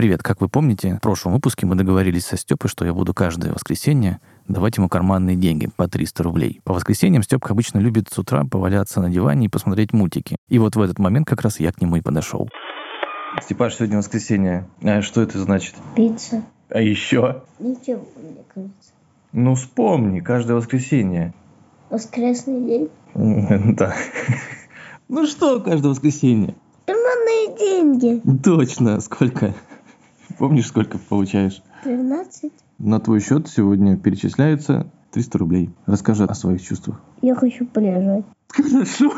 Привет, как вы помните, в прошлом выпуске мы договорились со Степой, что я буду каждое воскресенье давать ему карманные деньги по 300 рублей. По воскресеньям Степка обычно любит с утра поваляться на диване и посмотреть мультики. И вот в этот момент как раз я к нему и подошел. Степаш, сегодня воскресенье. А что это значит? Пицца. А еще? Ничего, мне кажется. Ну, вспомни, каждое воскресенье. Воскресный день. Да. Ну что каждое воскресенье? Карманные деньги. Точно. Сколько? Помнишь, сколько получаешь? 13. На твой счет сегодня перечисляются 300 рублей. Расскажи о своих чувствах. Я хочу полежать. Хорошо.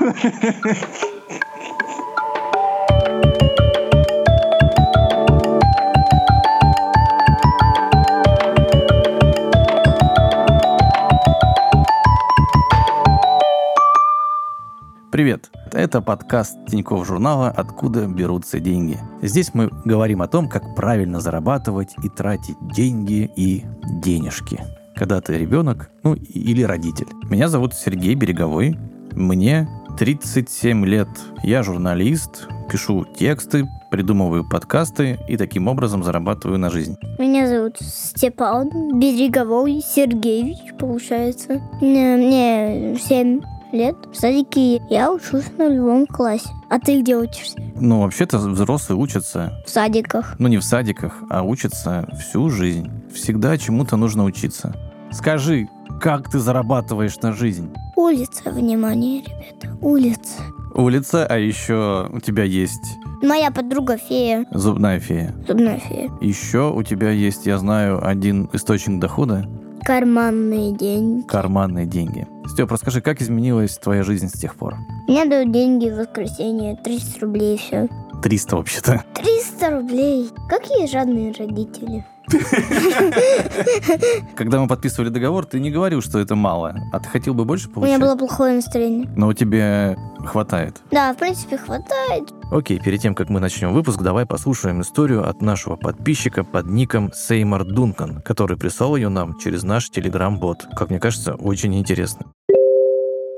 Привет! Это подкаст Тинькофф журнала «Откуда берутся деньги». Здесь мы говорим о том, как правильно зарабатывать и тратить деньги и денежки. Когда ты ребенок, ну или родитель. Меня зовут Сергей Береговой. Мне 37 лет. Я журналист, пишу тексты, придумываю подкасты и таким образом зарабатываю на жизнь. Меня зовут Степан Береговой Сергеевич, получается. Мне, мне 7 лет. В садике я учусь на любом классе. А ты где учишься? Ну, вообще-то взрослые учатся, В садиках. ну не в садиках, а учатся всю жизнь. Всегда чему-то нужно учиться. Скажи, как ты зарабатываешь на жизнь? Улица, внимание, ребята. Улица. Улица, а еще у тебя есть Моя подруга фея. зубная фея. Зубная фея. Еще у тебя есть, я знаю, один источник дохода Карманные деньги. – карманные деньги. Степ, расскажи, как изменилась твоя жизнь с тех пор? Мне дают деньги в воскресенье. 300 рублей все. 300 вообще-то. 300 рублей. Какие жадные родители. Когда мы подписывали договор, ты не говорил, что это мало, а ты хотел бы больше У меня получать? было плохое настроение. Но тебе хватает. Да, в принципе, хватает. Окей, перед тем, как мы начнем выпуск, давай послушаем историю от нашего подписчика под ником Сеймор Дункан, который прислал ее нам через наш телеграм-бот. Как мне кажется, очень интересно.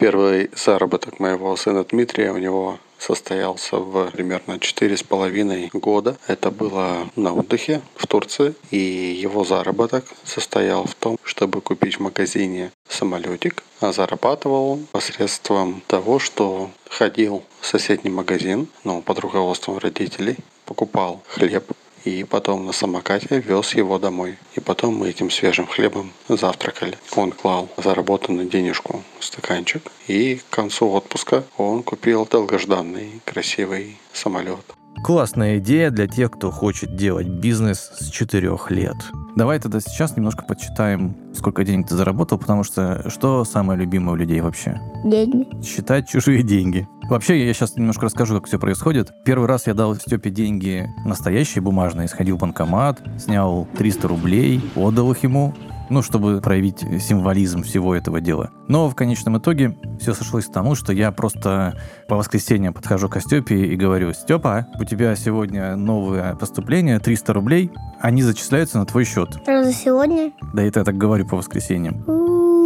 Первый заработок моего сына Дмитрия у него состоялся в примерно четыре с половиной года. Это было на отдыхе в Турции. И его заработок состоял в том, чтобы купить в магазине самолетик. А зарабатывал он посредством того, что ходил в соседний магазин, ну, под руководством родителей, покупал хлеб, и потом на самокате вез его домой. И потом мы этим свежим хлебом завтракали. Он клал заработанную денежку в стаканчик. И к концу отпуска он купил долгожданный красивый самолет. Классная идея для тех, кто хочет делать бизнес с 4 лет. Давай тогда сейчас немножко подсчитаем, сколько денег ты заработал, потому что что самое любимое у людей вообще? Деньги. Считать чужие деньги. Вообще, я сейчас немножко расскажу, как все происходит. Первый раз я дал Степе деньги настоящие, бумажные, сходил в банкомат, снял 300 рублей, отдал их ему, ну, чтобы проявить символизм всего этого дела. Но в конечном итоге все сошлось к тому, что я просто по воскресеньям подхожу к Степе и говорю, Степа, у тебя сегодня новое поступление, 300 рублей, они зачисляются на твой счет. Разве сегодня? Да это я так говорю по воскресеньям.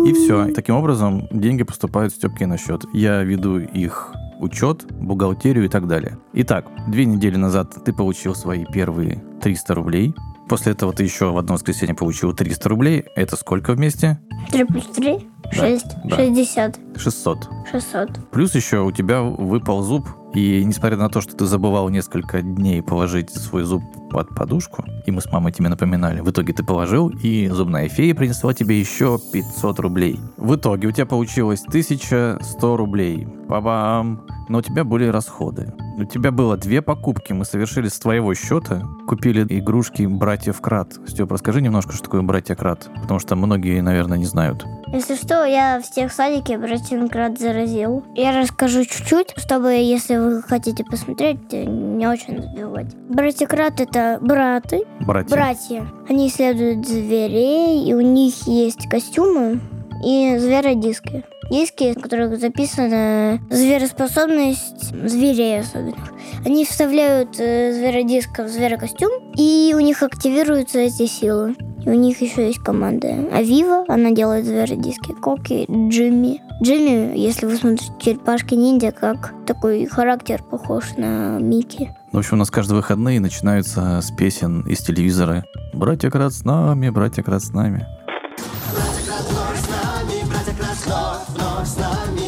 И все. Таким образом, деньги поступают Степке на счет. Я веду их учет, бухгалтерию и так далее. Итак, две недели назад ты получил свои первые 300 рублей. После этого ты еще в одно воскресенье получил 300 рублей. Это сколько вместе? 3 плюс 3? Да, 6. да. 60. 600. 600. Плюс еще у тебя выпал зуб. И несмотря на то, что ты забывал несколько дней положить свой зуб под подушку, и мы с мамой тебе напоминали, в итоге ты положил, и зубная фея принесла тебе еще 500 рублей. В итоге у тебя получилось 1100 рублей. Па-бам! Но у тебя были расходы. У тебя было две покупки, мы совершили с твоего счета. Купили игрушки братьев Крат. Степ, расскажи немножко, что такое братья Крат. Потому что многие, наверное, не знают. Если что, я всех в садике братинкрат заразил. Я расскажу чуть-чуть, чтобы, если вы хотите посмотреть, э, не очень забивать. Братикрат — это браты, Братья. братья. Они исследуют зверей, и у них есть костюмы и зверодиски. Диски, в которых записана звероспособность зверей особенных. Они вставляют э, зверодиск в зверокостюм, и у них активируются эти силы. И у них еще есть команда. Авива, она делает зверодиски. Коки, Джимми. Джимми, если вы смотрите черепашки ниндзя, как такой характер похож на Микки. В общем, у нас каждые выходные начинаются с песен из телевизора. «Братья Крат с нами, братья Крат с нами». В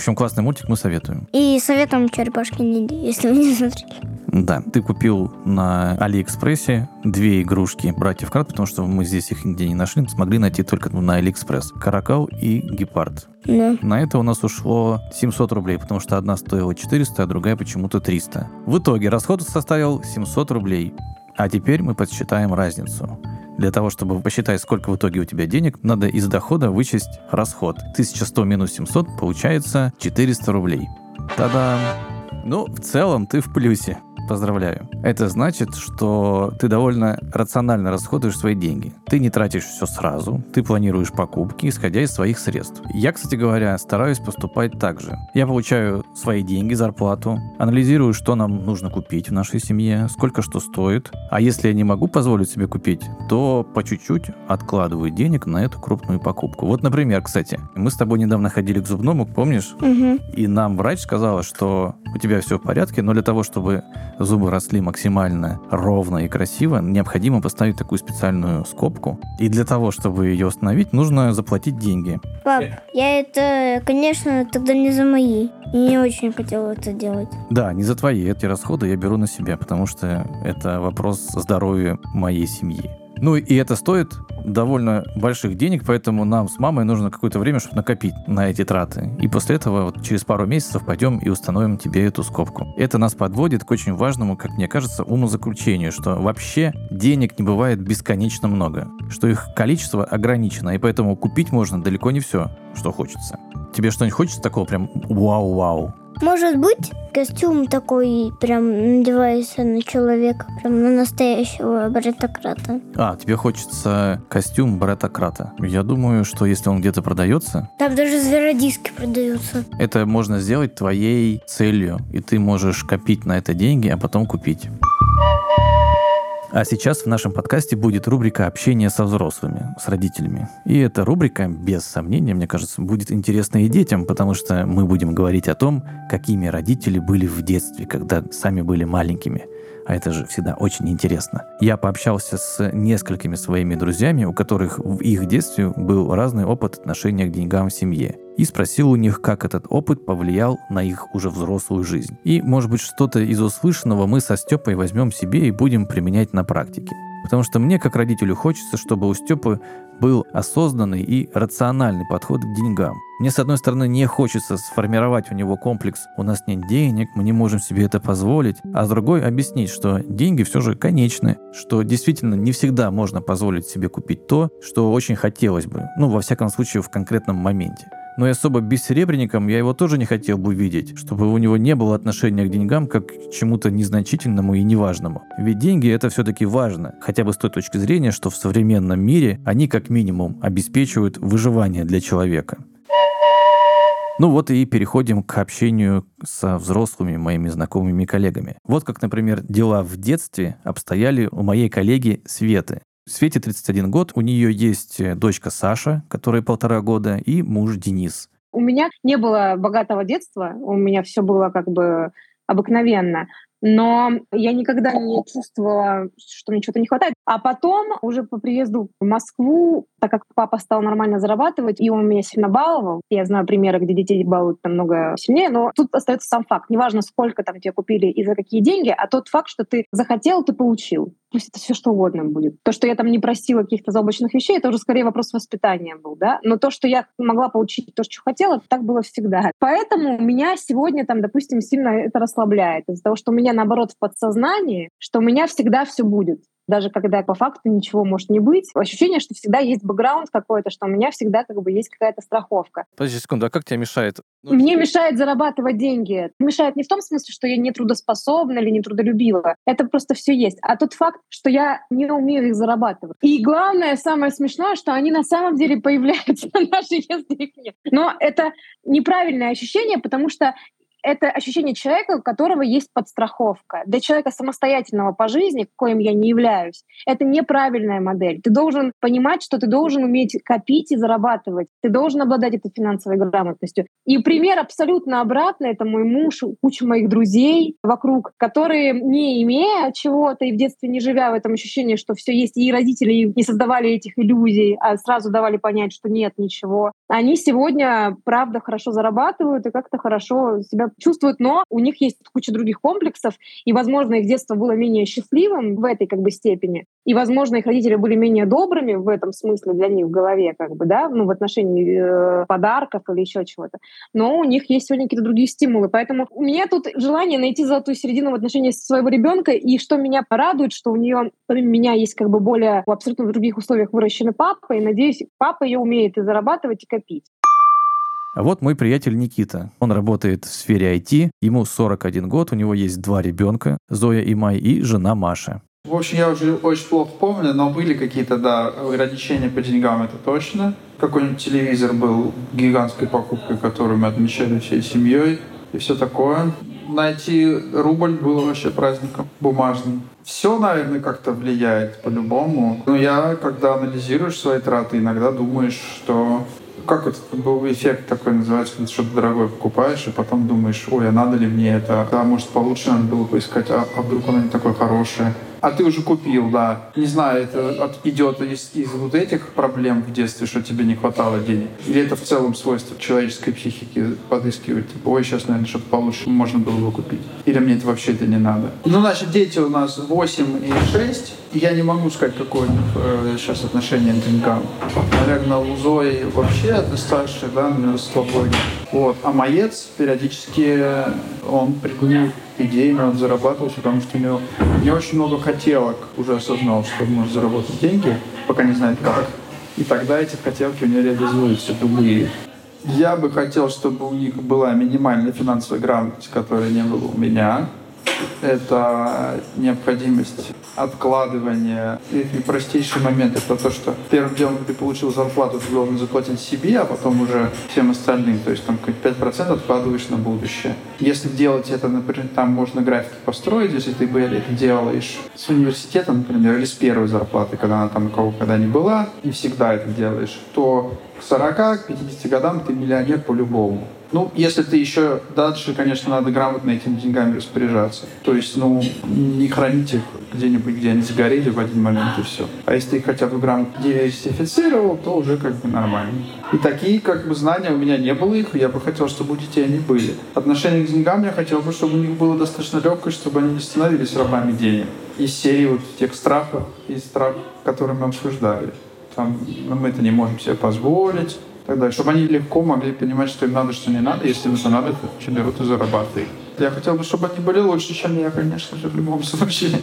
общем, классный мультик мы советуем. И советуем черепашки ниндзя, если вы не смотрели. Да, ты купил на Алиэкспрессе две игрушки братьев Крат, потому что мы здесь их нигде не нашли, смогли найти только на Алиэкспресс. Каракал и Гепард. Да. На это у нас ушло 700 рублей, потому что одна стоила 400, а другая почему-то 300. В итоге расход составил 700 рублей. А теперь мы подсчитаем разницу. Для того, чтобы посчитать, сколько в итоге у тебя денег, надо из дохода вычесть расход. 1100 минус 700 получается 400 рублей. Та-дам! Ну, в целом ты в плюсе. Поздравляю. Это значит, что ты довольно рационально расходуешь свои деньги. Ты не тратишь все сразу, ты планируешь покупки, исходя из своих средств. Я, кстати говоря, стараюсь поступать так же. Я получаю свои деньги, зарплату, анализирую, что нам нужно купить в нашей семье, сколько что стоит. А если я не могу позволить себе купить, то по чуть-чуть откладываю денег на эту крупную покупку. Вот, например, кстати, мы с тобой недавно ходили к зубному, помнишь? Угу. И нам врач сказала, что у тебя все в порядке, но для того, чтобы зубы росли максимально ровно и красиво, необходимо поставить такую специальную скобку. И для того, чтобы ее установить, нужно заплатить деньги. Пап, я это, конечно, тогда не за мои. Не очень хотела это делать. Да, не за твои эти расходы я беру на себя, потому что это вопрос здоровья моей семьи. Ну и это стоит довольно больших денег, поэтому нам с мамой нужно какое-то время, чтобы накопить на эти траты. И после этого вот через пару месяцев пойдем и установим тебе эту скобку. Это нас подводит к очень важному, как мне кажется, умозаключению, что вообще денег не бывает бесконечно много, что их количество ограничено, и поэтому купить можно далеко не все, что хочется. Тебе что-нибудь хочется такого прям вау-вау? Может быть, костюм такой прям надевается на человека, прям на настоящего братократа. А, тебе хочется костюм братократа. Я думаю, что если он где-то продается, Там даже зверодиски продаются. это можно сделать твоей целью, и ты можешь копить на это деньги, а потом купить. А сейчас в нашем подкасте будет рубрика «Общение со взрослыми», с родителями. И эта рубрика, без сомнения, мне кажется, будет интересна и детям, потому что мы будем говорить о том, какими родители были в детстве, когда сами были маленькими. А это же всегда очень интересно. Я пообщался с несколькими своими друзьями, у которых в их детстве был разный опыт отношения к деньгам в семье. И спросил у них, как этот опыт повлиял на их уже взрослую жизнь. И, может быть, что-то из услышанного мы со Степой возьмем себе и будем применять на практике. Потому что мне, как родителю, хочется, чтобы у Степы был осознанный и рациональный подход к деньгам. Мне, с одной стороны, не хочется сформировать у него комплекс «у нас нет денег, мы не можем себе это позволить», а с другой объяснить, что деньги все же конечны, что действительно не всегда можно позволить себе купить то, что очень хотелось бы, ну, во всяком случае, в конкретном моменте. Но и особо бессеребренником я его тоже не хотел бы видеть, чтобы у него не было отношения к деньгам как к чему-то незначительному и неважному. Ведь деньги это все-таки важно, хотя бы с той точки зрения, что в современном мире они как минимум обеспечивают выживание для человека. Ну вот и переходим к общению со взрослыми моими знакомыми коллегами. Вот как, например, дела в детстве обстояли у моей коллеги Светы. Свете 31 год, у нее есть э, дочка Саша, которой полтора года, и муж Денис. У меня не было богатого детства, у меня все было как бы обыкновенно но я никогда не чувствовала, что мне чего-то не хватает. А потом, уже по приезду в Москву, так как папа стал нормально зарабатывать, и он меня сильно баловал, я знаю примеры, где детей балуют намного сильнее, но тут остается сам факт. Неважно, сколько там тебе купили и за какие деньги, а тот факт, что ты захотел, ты получил. Пусть это все что угодно будет. То, что я там не просила каких-то заоблачных вещей, это уже скорее вопрос воспитания был, да. Но то, что я могла получить то, что хотела, так было всегда. Поэтому меня сегодня там, допустим, сильно это расслабляет из-за того, что у меня наоборот в подсознании, что у меня всегда все будет даже когда по факту ничего может не быть. Ощущение, что всегда есть бэкграунд какой-то, что у меня всегда как бы есть какая-то страховка. Подожди секунду, а как тебе мешает? Ну, Мне мешает зарабатывать деньги. Мешает не в том смысле, что я не трудоспособна или не трудолюбива. Это просто все есть. А тот факт, что я не умею их зарабатывать. И главное, самое смешное, что они на самом деле появляются, даже если их нет. Но это неправильное ощущение, потому что это ощущение человека, у которого есть подстраховка. Для человека самостоятельного по жизни, коим я не являюсь, это неправильная модель. Ты должен понимать, что ты должен уметь копить и зарабатывать. Ты должен обладать этой финансовой грамотностью. И пример абсолютно обратный — это мой муж, куча моих друзей вокруг, которые, не имея чего-то и в детстве не живя в этом ощущении, что все есть, и родители не создавали этих иллюзий, а сразу давали понять, что нет ничего, они сегодня, правда, хорошо зарабатывают и как-то хорошо себя чувствуют, но у них есть куча других комплексов, и, возможно, их детство было менее счастливым в этой как бы степени, и, возможно, их родители были менее добрыми в этом смысле для них в голове, как бы, да, ну, в отношении э, подарков или еще чего-то. Но у них есть сегодня какие-то другие стимулы. Поэтому у меня тут желание найти золотую середину в отношении своего ребенка, и что меня порадует, что у нее, помимо меня, есть как бы более в абсолютно других условиях выращенный папа, и, надеюсь, папа ее умеет и зарабатывать, и копить. А вот мой приятель Никита. Он работает в сфере IT, ему 41 год, у него есть два ребенка, Зоя и Май, и жена Маша. В общем, я уже очень плохо помню, но были какие-то, да, ограничения по деньгам, это точно. Какой-нибудь телевизор был гигантской покупкой, которую мы отмечали всей семьей и все такое. Найти рубль было вообще праздником бумажным. Все, наверное, как-то влияет по-любому. Но я, когда анализируешь свои траты, иногда думаешь, что как это был эффект такой называется, когда что-то дорогое покупаешь, и потом думаешь, ой, а надо ли мне это? А может получше надо было поискать, а, а вдруг оно не такое хорошее? А ты уже купил, да. Не знаю, это от, идет из, из вот этих проблем в детстве, что тебе не хватало денег? Или это в целом свойство человеческой психики подыскивать? Типа, ой, сейчас, наверное, что-то получше можно было бы купить. Или мне это вообще это не надо? Ну, значит, дети у нас 8 и 6. И я не могу сказать, какое э, сейчас отношение к деньгам. Наверное, у Зои вообще старший, да, наверное, свободнее. Вот. А Маец периодически он приклонил идеи надо зарабатывать, потому что у него не очень много хотелок уже осознал, что он может заработать деньги, пока не знает как. И тогда эти хотелки у него реализуются, любые. Я бы хотел, чтобы у них была минимальная финансовая грамотность, которая не было у меня это необходимость откладывания. И, и простейший момент это то, что первым делом ты получил зарплату, ты должен заплатить себе, а потом уже всем остальным. То есть там 5% откладываешь на будущее. Если делать это, например, там можно графики построить, если ты бы это делаешь с университета, например, или с первой зарплаты, когда она там у кого когда не была, и всегда это делаешь, то к 40-50 годам ты миллионер по-любому. Ну, если ты еще дальше, конечно, надо грамотно этими деньгами распоряжаться. То есть, ну, не хранить их где-нибудь, где они сгорели в один момент и все. А если ты их хотя бы грамотно диверсифицировал, то уже как бы нормально. И такие как бы знания у меня не было их, я бы хотел, чтобы у детей они были. Отношение к деньгам я хотел бы, чтобы у них было достаточно легкое, чтобы они не становились рабами денег. Из серии вот тех страхов и страх, которые мы обсуждали. Там, мы это не можем себе позволить, так далее, чтобы они легко могли понимать, что им надо, что не надо, если им это надо, то что берут и зарабатывают. Я хотел бы, чтобы они были лучше, чем я, конечно же, в любом случае.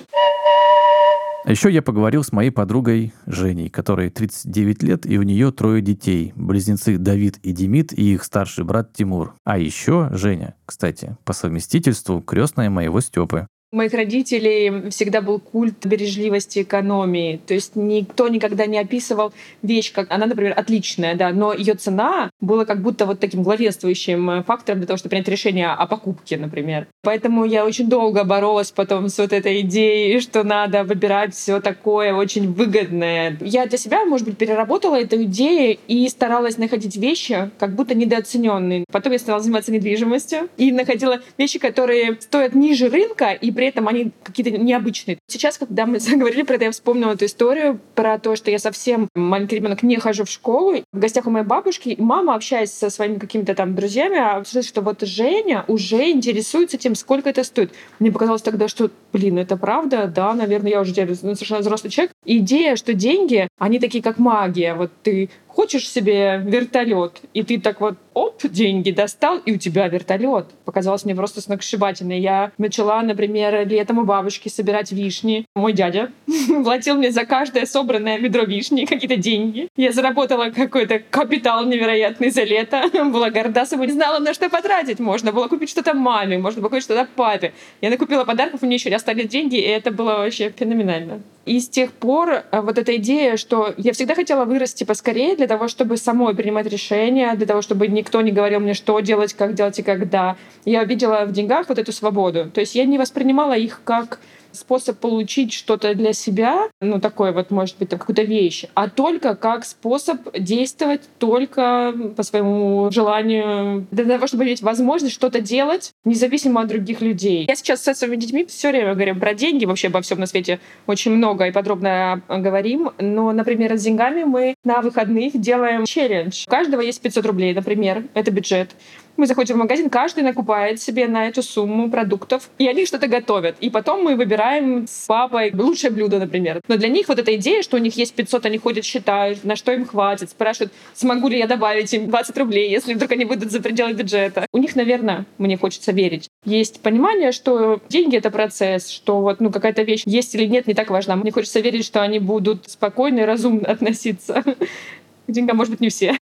А еще я поговорил с моей подругой Женей, которой 39 лет, и у нее трое детей. Близнецы Давид и Демид, и их старший брат Тимур. А еще Женя, кстати, по совместительству крестная моего Степы. Моих родителей всегда был культ бережливости, экономии. То есть никто никогда не описывал вещь, как она, например, отличная, да, но ее цена была как будто вот таким главенствующим фактором для того, чтобы принять решение о покупке, например. Поэтому я очень долго боролась потом с вот этой идеей, что надо выбирать все такое очень выгодное. Я для себя, может быть, переработала эту идею и старалась находить вещи, как будто недооцененные. Потом я стала заниматься недвижимостью и находила вещи, которые стоят ниже рынка и при этом они какие-то необычные. Сейчас, когда мы заговорили про это, я вспомнила эту историю про то, что я совсем маленький ребенок не хожу в школу. В гостях у моей бабушки, и мама, общаясь со своими какими-то там друзьями, обсуждает, что вот Женя уже интересуется тем, сколько это стоит. Мне показалось тогда, что, блин, это правда? Да, наверное, я уже совершенно взрослый человек. идея, что деньги, они такие как магия. Вот ты хочешь себе вертолет, и ты так вот, оп, деньги достал, и у тебя вертолет. Показалось мне просто сногсшибательно. Я начала, например, летом у бабушки собирать вишни. Мой дядя платил мне за каждое собранное ведро вишни какие-то деньги. Я заработала какой-то капитал невероятный за лето. Была горда собой, не знала, на что потратить. Можно было купить что-то маме, можно было купить что-то папе. Я накупила подарков, меня еще остались деньги, и это было вообще феноменально. И с тех пор э, вот эта идея, что я всегда хотела вырасти поскорее для того, чтобы самой принимать решения, для того, чтобы никто не говорил мне, что делать, как делать и когда. Я видела в деньгах вот эту свободу. То есть я не воспринимала их как способ получить что-то для себя, ну, такое вот, может быть, там, какую-то вещь, а только как способ действовать только по своему желанию, для того, чтобы иметь возможность что-то делать, независимо от других людей. Я сейчас со своими детьми все время говорю про деньги, вообще обо всем на свете очень много и подробно говорим, но, например, с деньгами мы на выходных делаем челлендж. У каждого есть 500 рублей, например, это бюджет. Мы заходим в магазин, каждый накупает себе на эту сумму продуктов, и они что-то готовят. И потом мы выбираем с папой лучшее блюдо, например. Но для них вот эта идея, что у них есть 500, они ходят, считают, на что им хватит, спрашивают, смогу ли я добавить им 20 рублей, если вдруг они выйдут за пределы бюджета. У них, наверное, мне хочется верить, есть понимание, что деньги — это процесс, что вот ну, какая-то вещь есть или нет, не так важно. Мне хочется верить, что они будут спокойно и разумно относиться к деньгам, может быть, не все.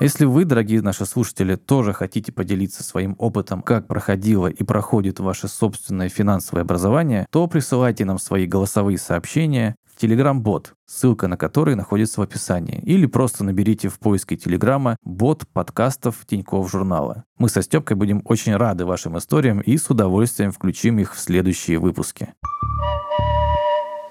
Если вы, дорогие наши слушатели, тоже хотите поделиться своим опытом, как проходило и проходит ваше собственное финансовое образование, то присылайте нам свои голосовые сообщения в Telegram-бот, ссылка на который находится в описании. Или просто наберите в поиске Телеграма бот подкастов Тинькофф журнала. Мы со Степкой будем очень рады вашим историям и с удовольствием включим их в следующие выпуски.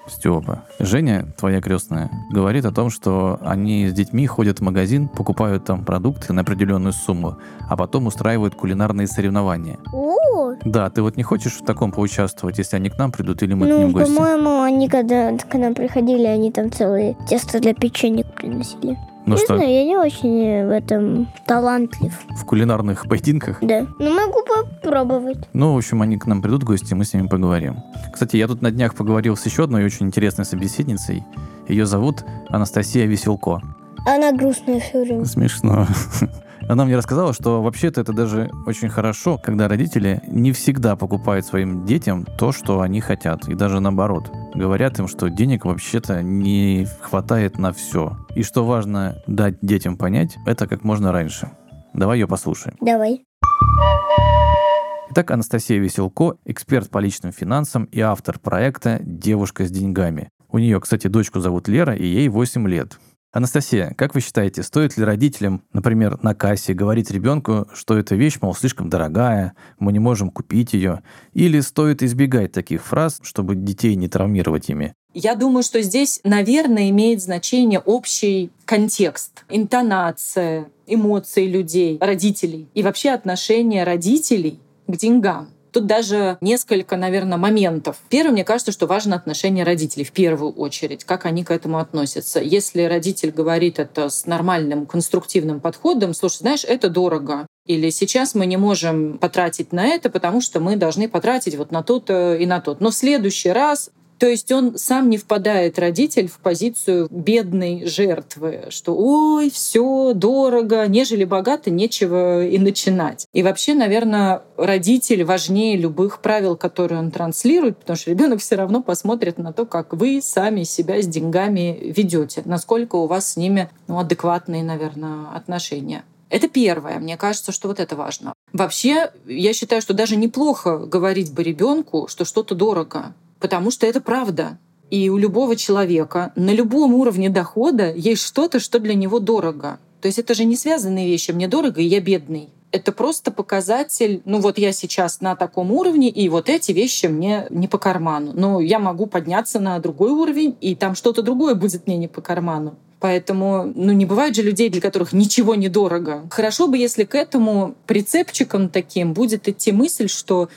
Степа. Женя, твоя крестная, говорит о том, что они с детьми ходят в магазин, покупают там продукты на определенную сумму, а потом устраивают кулинарные соревнования. О, Да, ты вот не хочешь в таком поучаствовать, если они к нам придут или мы к ну, ним в гости? по-моему, они когда к нам приходили, они там целые тесто для печенья приносили. Ну не что, знаю, я не очень в этом талантлив. в кулинарных поединках? Да. Но могу попробовать. Ну, в общем, они к нам придут в гости, мы с ними поговорим. Кстати, я тут на днях поговорил с еще одной очень интересной собеседницей. Ее зовут Анастасия Веселко. Она грустная все время. Смешно. Она мне рассказала, что вообще-то это даже очень хорошо, когда родители не всегда покупают своим детям то, что они хотят. И даже наоборот. Говорят им, что денег вообще-то не хватает на все. И что важно дать детям понять, это как можно раньше. Давай ее послушаем. Давай. Итак, Анастасия Веселко, эксперт по личным финансам и автор проекта «Девушка с деньгами». У нее, кстати, дочку зовут Лера, и ей 8 лет. Анастасия, как вы считаете, стоит ли родителям, например, на кассе говорить ребенку, что эта вещь, мол, слишком дорогая, мы не можем купить ее, или стоит избегать таких фраз, чтобы детей не травмировать ими? Я думаю, что здесь, наверное, имеет значение общий контекст, интонация, эмоции людей, родителей и вообще отношение родителей к деньгам. Тут даже несколько, наверное, моментов. Первое, мне кажется, что важно отношение родителей в первую очередь, как они к этому относятся. Если родитель говорит это с нормальным, конструктивным подходом, слушай, знаешь, это дорого, или сейчас мы не можем потратить на это, потому что мы должны потратить вот на то-то и на тот. Но в следующий раз то есть он сам не впадает, родитель, в позицию бедной жертвы, что ой, все дорого, нежели богато, нечего и начинать. И вообще, наверное, родитель важнее любых правил, которые он транслирует, потому что ребенок все равно посмотрит на то, как вы сами себя с деньгами ведете, насколько у вас с ними ну, адекватные, наверное, отношения. Это первое. Мне кажется, что вот это важно. Вообще, я считаю, что даже неплохо говорить бы ребенку, что что-то дорого потому что это правда. И у любого человека на любом уровне дохода есть что-то, что для него дорого. То есть это же не связанные вещи. Мне дорого, и я бедный. Это просто показатель, ну вот я сейчас на таком уровне, и вот эти вещи мне не по карману. Но я могу подняться на другой уровень, и там что-то другое будет мне не по карману. Поэтому, ну, не бывает же людей, для которых ничего не дорого. Хорошо бы, если к этому прицепчиком таким будет идти мысль, что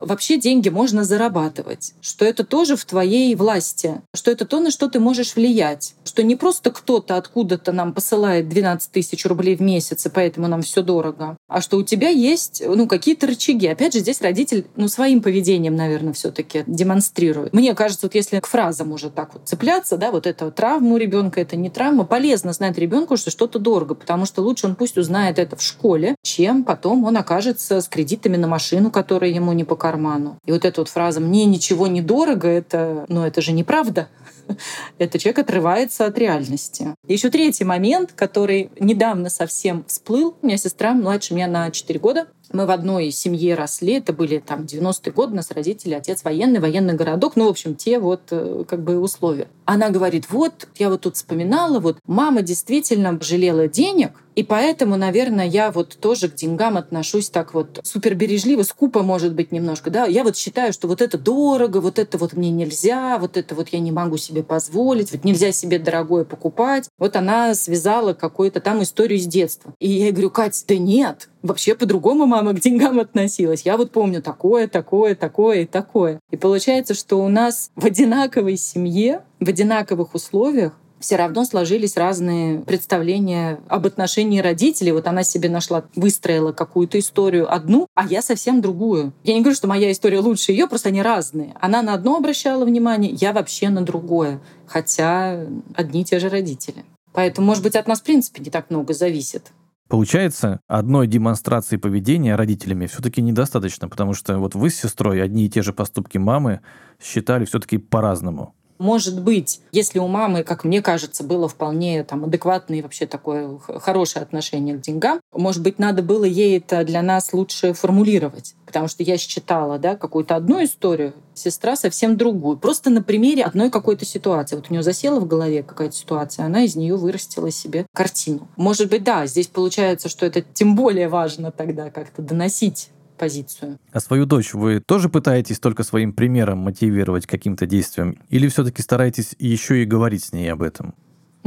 вообще деньги можно зарабатывать, что это тоже в твоей власти, что это то, на что ты можешь влиять, что не просто кто-то откуда-то нам посылает 12 тысяч рублей в месяц, и поэтому нам все дорого, а что у тебя есть ну, какие-то рычаги. Опять же, здесь родитель ну, своим поведением, наверное, все таки демонстрирует. Мне кажется, вот если к фразам уже так вот цепляться, да, вот это травма у ребенка, это не травма, полезно знать ребенку, что что-то дорого, потому что лучше он пусть узнает это в школе, чем потом он окажется с кредитами на машину, которая ему не по карману. И вот эта вот фраза «мне ничего не дорого», это, ну, это же неправда. Это человек отрывается от реальности. Еще третий момент, который недавно совсем всплыл. У меня сестра младше меня на 4 года. Мы в одной семье росли, это были там 90-е годы, у нас родители, отец военный, военный городок, ну, в общем, те вот э, как бы условия. Она говорит, вот, я вот тут вспоминала, вот мама действительно жалела денег, и поэтому, наверное, я вот тоже к деньгам отношусь так вот супер бережливо, скупо, может быть, немножко. Да? Я вот считаю, что вот это дорого, вот это вот мне нельзя, вот это вот я не могу себе позволить, вот нельзя себе дорогое покупать. Вот она связала какую-то там историю с детства. И я говорю, Кать, да нет, вообще по-другому мама к деньгам относилась. Я вот помню такое, такое, такое и такое. И получается, что у нас в одинаковой семье, в одинаковых условиях все равно сложились разные представления об отношении родителей. Вот она себе нашла, выстроила какую-то историю одну, а я совсем другую. Я не говорю, что моя история лучше ее, просто они разные. Она на одно обращала внимание, я вообще на другое. Хотя одни и те же родители. Поэтому, может быть, от нас, в принципе, не так много зависит. Получается, одной демонстрации поведения родителями все-таки недостаточно, потому что вот вы с сестрой одни и те же поступки мамы считали все-таки по-разному. Может быть, если у мамы, как мне кажется, было вполне там, адекватное и вообще такое хорошее отношение к деньгам, может быть, надо было ей это для нас лучше формулировать. Потому что я считала да, какую-то одну историю, сестра совсем другую. Просто на примере одной какой-то ситуации. Вот у нее засела в голове какая-то ситуация, она из нее вырастила себе картину. Может быть, да, здесь получается, что это тем более важно тогда как-то доносить позицию. А свою дочь вы тоже пытаетесь только своим примером мотивировать каким-то действием? Или все-таки стараетесь еще и говорить с ней об этом?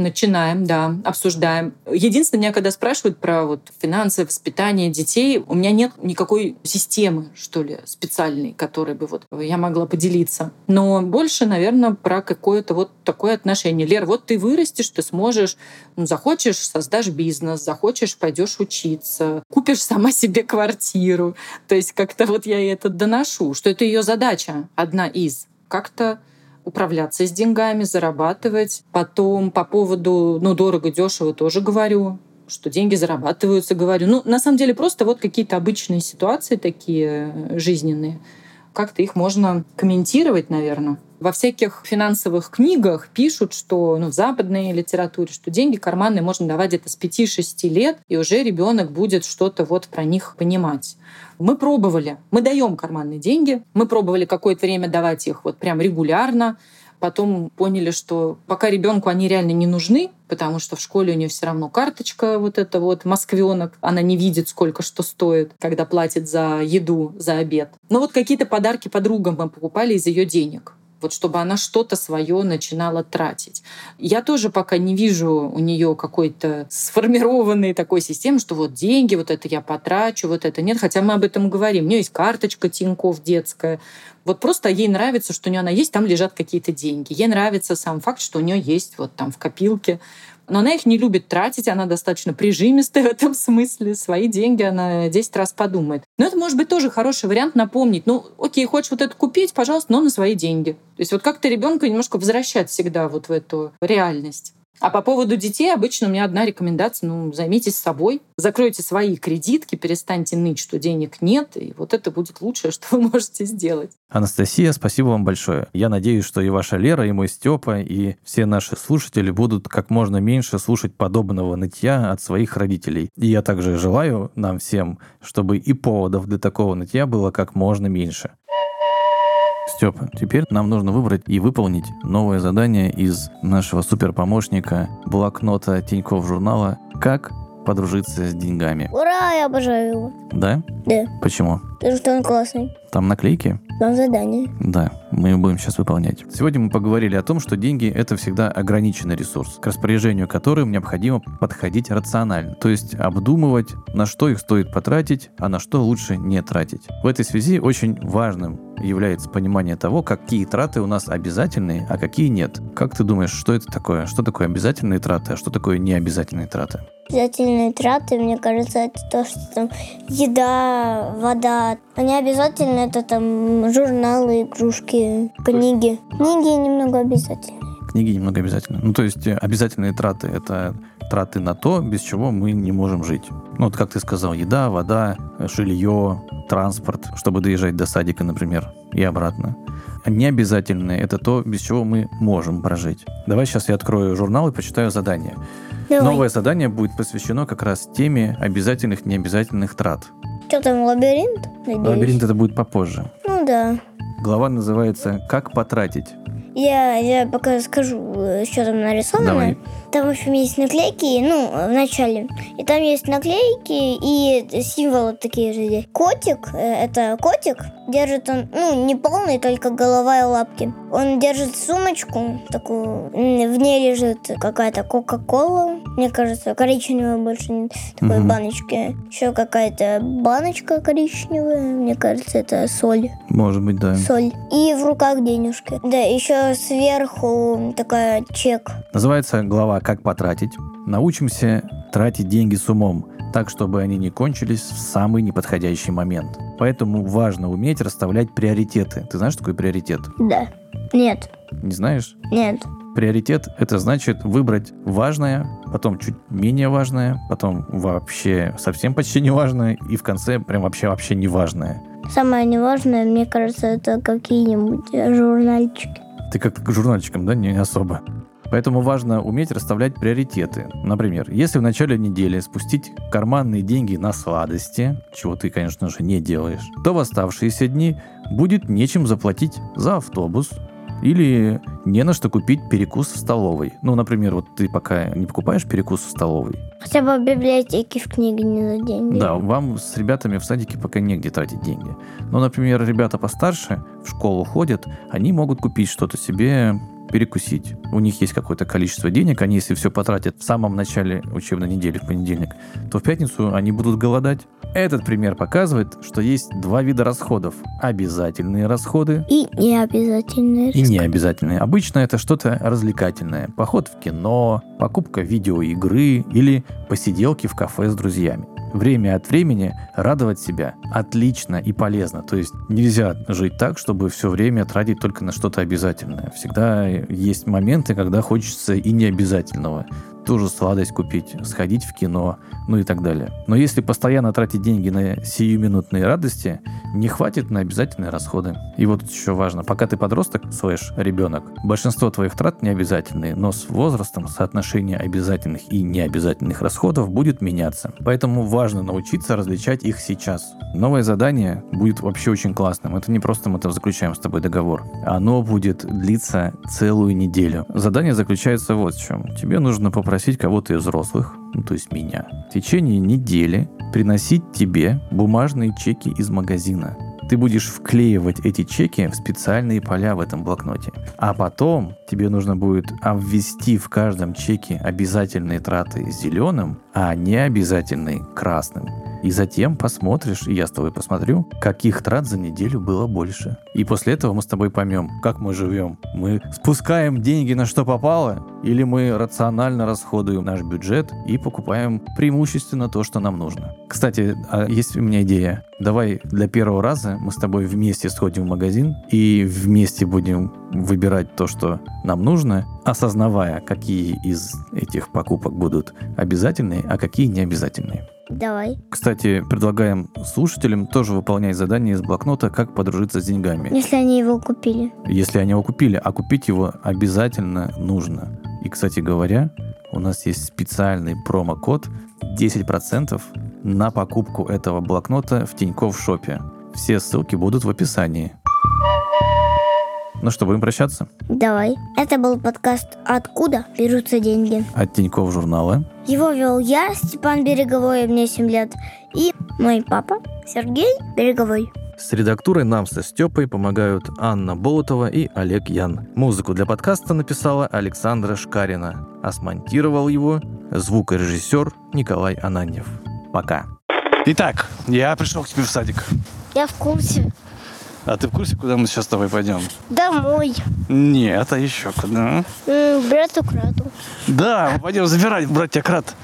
Начинаем, да, обсуждаем. Единственное, меня когда спрашивают про вот финансы, воспитание детей, у меня нет никакой системы, что ли, специальной, которой бы вот я могла поделиться. Но больше, наверное, про какое-то вот такое отношение. Лер, вот ты вырастешь, ты сможешь, ну, захочешь, создашь бизнес, захочешь, пойдешь учиться, купишь сама себе квартиру. То есть как-то вот я это доношу, что это ее задача, одна из. Как-то управляться с деньгами, зарабатывать. Потом по поводу, ну, дорого, дешево тоже говорю что деньги зарабатываются, говорю. Ну, на самом деле, просто вот какие-то обычные ситуации такие э, жизненные. Как-то их можно комментировать, наверное. Во всяких финансовых книгах пишут, что ну, в западной литературе, что деньги карманные можно давать где-то с 5-6 лет, и уже ребенок будет что-то вот про них понимать. Мы пробовали. Мы даем карманные деньги. Мы пробовали какое-то время давать их вот прям регулярно. Потом поняли, что пока ребенку они реально не нужны, потому что в школе у нее все равно карточка вот эта вот москвенок, она не видит, сколько что стоит, когда платит за еду, за обед. Но вот какие-то подарки подругам мы покупали из ее денег вот чтобы она что-то свое начинала тратить. Я тоже пока не вижу у нее какой-то сформированной такой системы, что вот деньги, вот это я потрачу, вот это нет. Хотя мы об этом говорим. У нее есть карточка Тинькофф детская. Вот просто ей нравится, что у нее она есть, там лежат какие-то деньги. Ей нравится сам факт, что у нее есть вот там в копилке но она их не любит тратить, она достаточно прижимистая в этом смысле. Свои деньги она 10 раз подумает. Но это может быть тоже хороший вариант напомнить. Ну, окей, хочешь вот это купить, пожалуйста, но на свои деньги. То есть вот как-то ребенка немножко возвращать всегда вот в эту реальность. А по поводу детей обычно у меня одна рекомендация, ну, займитесь собой, закройте свои кредитки, перестаньте ныть, что денег нет, и вот это будет лучшее, что вы можете сделать. Анастасия, спасибо вам большое. Я надеюсь, что и ваша Лера, и мой Степа, и все наши слушатели будут как можно меньше слушать подобного нытья от своих родителей. И я также желаю нам всем, чтобы и поводов для такого нытья было как можно меньше. Степа, теперь нам нужно выбрать и выполнить новое задание из нашего суперпомощника блокнота Тинькофф журнала «Как подружиться с деньгами». Ура, я обожаю его. Да? Да. Почему? Потому что он классный. Там наклейки? Там задание. Да, мы будем сейчас выполнять. Сегодня мы поговорили о том, что деньги — это всегда ограниченный ресурс, к распоряжению которым необходимо подходить рационально, то есть обдумывать, на что их стоит потратить, а на что лучше не тратить. В этой связи очень важным является понимание того, какие траты у нас обязательные, а какие нет. Как ты думаешь, что это такое? Что такое обязательные траты, а что такое необязательные траты? Обязательные траты, мне кажется, это то, что там еда, вода. А не обязательно это там журналы, игрушки, книги. Книги немного обязательные. Книги немного обязательно. Ну, то есть э, обязательные траты — это траты на то, без чего мы не можем жить. Ну, вот как ты сказал, еда, вода, жилье, транспорт, чтобы доезжать до садика, например, и обратно. Не обязательное – это то, без чего мы можем прожить. Давай сейчас я открою журнал и почитаю задание. Давай. Новое задание будет посвящено как раз теме обязательных необязательных трат. Что там, лабиринт? Надеюсь? Лабиринт это будет попозже. Ну да. Глава называется «Как потратить». Я, я пока скажу, э, что там нарисовано. Давай. Там, в общем, есть наклейки, ну, в начале. И там есть наклейки и символы такие же. здесь. Котик, э, это котик, держит он, ну, не полный, только голова и лапки. Он держит сумочку такую, в ней лежит какая-то кока-кола, мне кажется, коричневая больше, нет такой Мгм. баночки. Еще какая-то баночка коричневая, мне кажется, это соль. Может быть, да. Соль. И в руках денежки. Да, еще сверху такая чек. Называется глава «Как потратить». Научимся тратить деньги с умом, так, чтобы они не кончились в самый неподходящий момент. Поэтому важно уметь расставлять приоритеты. Ты знаешь, что такое приоритет? Да. Нет, Не знаешь? нет. Приоритет – это значит выбрать важное, потом чуть менее важное, потом вообще совсем почти не важное, и в конце прям вообще-вообще не важное. Самое неважное, мне кажется, это какие-нибудь э, журнальчики. Ты как к журнальчикам, да, не особо. Поэтому важно уметь расставлять приоритеты. Например, если в начале недели спустить карманные деньги на сладости, чего ты, конечно же, не делаешь, то в оставшиеся дни будет нечем заплатить за автобус или не на что купить перекус в столовой. Ну, например, вот ты пока не покупаешь перекус в столовой, Хотя бы в библиотеке в книге не за деньги. да, вам с ребятами в садике пока негде тратить деньги. Но, например, ребята постарше в школу ходят, они могут купить что-то себе перекусить. У них есть какое-то количество денег, они если все потратят в самом начале учебной недели, в понедельник, то в пятницу они будут голодать. Этот пример показывает, что есть два вида расходов. Обязательные расходы И необязательные. и необязательные. Обычно это что-то развлекательное. Поход в кино, покупка видеоигры или посиделки в кафе с друзьями. Время от времени радовать себя отлично и полезно. То есть нельзя жить так, чтобы все время тратить только на что-то обязательное. Всегда есть моменты, когда хочется и необязательного. Ту же сладость купить, сходить в кино, ну и так далее. Но если постоянно тратить деньги на сиюминутные радости, не хватит на обязательные расходы. И вот еще важно, пока ты подросток, слэш ребенок, большинство твоих трат не обязательные, но с возрастом соотношение обязательных и необязательных расходов будет меняться. Поэтому важно научиться различать их сейчас. Новое задание будет вообще очень классным. Это не просто мы там заключаем с тобой договор. Оно будет длиться целую неделю. Задание заключается вот в чем. Тебе нужно попросить кого-то из взрослых, ну, то есть меня, в течение недели приносить тебе бумажные чеки из магазина. Ты будешь вклеивать эти чеки в специальные поля в этом блокноте. А потом тебе нужно будет обвести в каждом чеке обязательные траты зеленым, а необязательные красным. И затем посмотришь, и я с тобой посмотрю, каких трат за неделю было больше. И после этого мы с тобой поймем, как мы живем. Мы спускаем деньги на что попало, или мы рационально расходуем наш бюджет и покупаем преимущественно то, что нам нужно. Кстати, а есть у меня идея. Давай для первого раза мы с тобой вместе сходим в магазин и вместе будем выбирать то, что нам нужно, осознавая, какие из этих покупок будут обязательные, а какие необязательные. Давай. Кстати, предлагаем слушателям тоже выполнять задание из блокнота «Как подружиться с деньгами». Если они его купили. Если они его купили, а купить его обязательно нужно. И, кстати говоря, у нас есть специальный промокод 10% на покупку этого блокнота в Тинькофф Шопе. Все ссылки будут в описании. Ну что, будем прощаться? Давай. Это был подкаст «Откуда берутся деньги?». От Тинькофф журнала. Его вел я, Степан Береговой, мне 7 лет, и мой папа Сергей Береговой. С редактурой нам со Степой помогают Анна Болотова и Олег Ян. Музыку для подкаста написала Александра Шкарина, а смонтировал его звукорежиссер Николай Ананьев. Пока. Итак, я пришел к тебе в садик. Я в курсе. А ты в курсе, куда мы сейчас с тобой пойдем? Домой. Нет, а еще куда? М, Брату Крату. Да, мы пойдем забирать, братья Крат.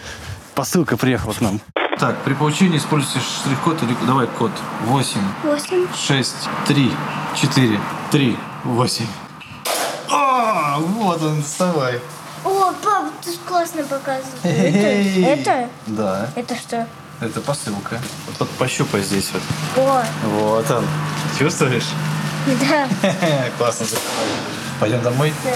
Посылка приехала к нам. Так, при получении используйте штрих-код или... Давай код. 8, Восемь. 6, 3, 4, 3, 8. А, вот он, вставай. О, пап, ты классно показываешь. Это? Да, Это что? Это посылка. Вот пощупай здесь вот. О, Вот он. Чувствуешь? да. Классно. Пойдем домой? Да.